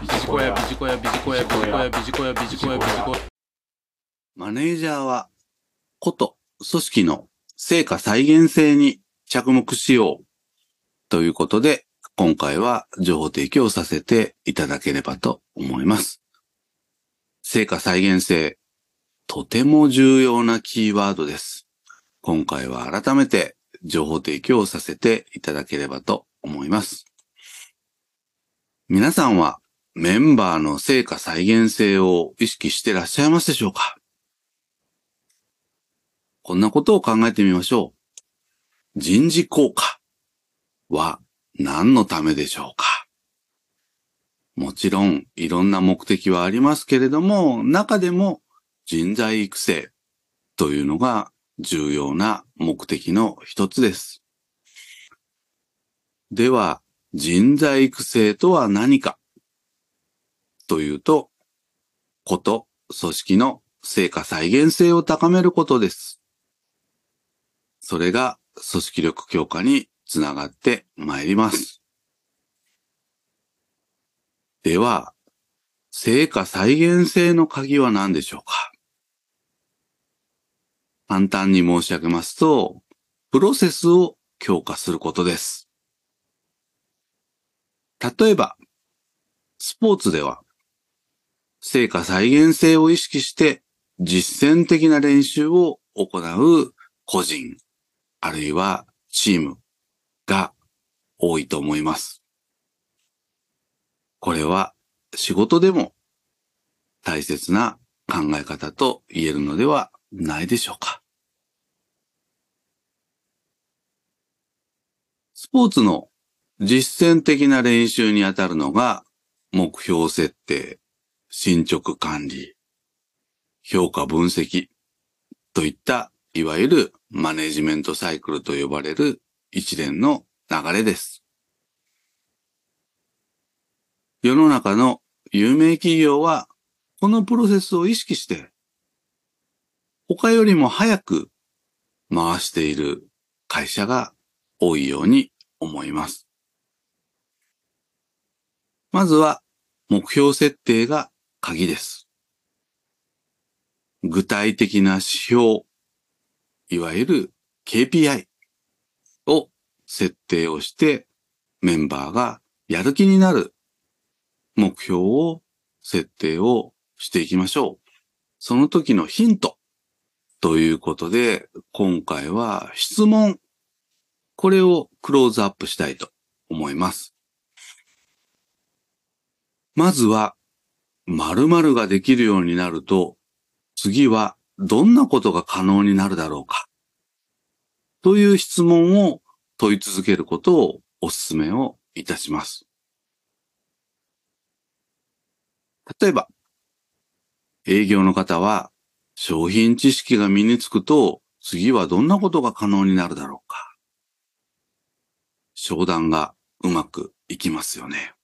ビジコヤビジコヤビジコヤビジコヤビジコヤビジコヤビジコヤマネージャーは、こと組織の成果再現性に着目しようということで、今回は情報提供させていただければと思います。成果再現性、とても重要なキーワードです。今回は改めて情報提供させていただければと思います。皆さんはメンバーの成果再現性を意識してらっしゃいますでしょうか？こんなことを考えてみましょう。人事効果は何のためでしょうか？もちろんいろんな目的はありますけれども、中でも人材育成というのが重要な目的の一つです。では、人材育成とは何か？というと、こと、組織の成果再現性を高めることです。それが組織力強化につながってまいります。では、成果再現性の鍵は何でしょうか？簡単に申し上げますと、プロセスを強化することです。例えば、スポーツでは、成果再現性を意識して実践的な練習を行う個人、あるいはチームが多いと思います。これは仕事でも大切な考え方と言えるのではないでしょうか。スポーツの実践的な練習にあたるのが目標設定、進捗管理、評価分析といったいわゆるマネジメントサイクルと呼ばれる一連の流れです。世の中の有名企業はこのプロセスを意識して他よりも早く回している会社が多いように思います。まずは目標設定が鍵です。具体的な指標、いわゆる KPI を設定をしてメンバーがやる気になる目標を設定をしていきましょう。その時のヒントということで今回は質問これをクローズアップしたいと思います。まずは、〇〇ができるようになると、次はどんなことが可能になるだろうか？という質問を問い続けることをお勧めをいたします。例えば、営業の方は商品知識が身につくと次はどんなことが可能になるだろうか？商談がうまくいきますよね。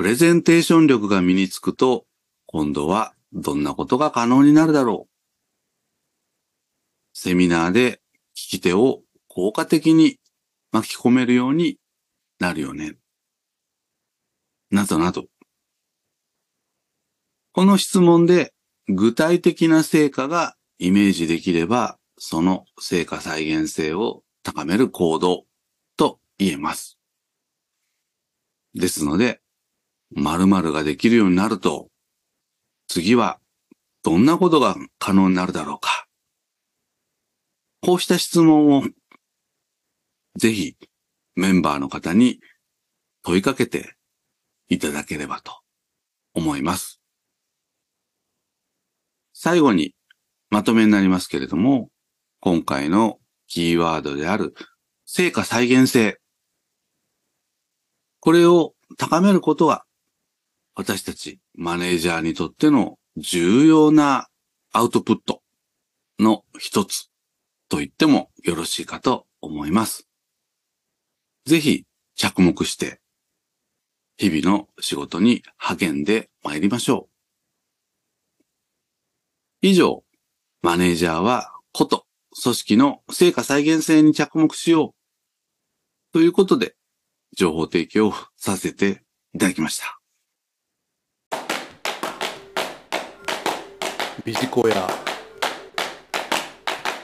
プレゼンテーション力が身につくと、今度はどんなことが可能になるだろう。セミナーで聞き手を効果的に巻き込めるようになるよね。などなど。この質問で具体的な成果がイメージできれば、その成果再現性を高める行動と言えます。ですので、〇〇ができるようになると、次はどんなことが可能になるだろうか。こうした質問をぜひメンバーの方に問いかけていただければと思います。最後にまとめになりますけれども、今回のキーワードである成果再現性。これを高めることは私たちマネージャーにとっての重要なアウトプットの一つと言ってもよろしいかと思います。ぜひ着目して日々の仕事に励んで参りましょう。以上、マネージャーはこと組織の成果再現性に着目しようということで情報提供させていただきました。ビジコヤ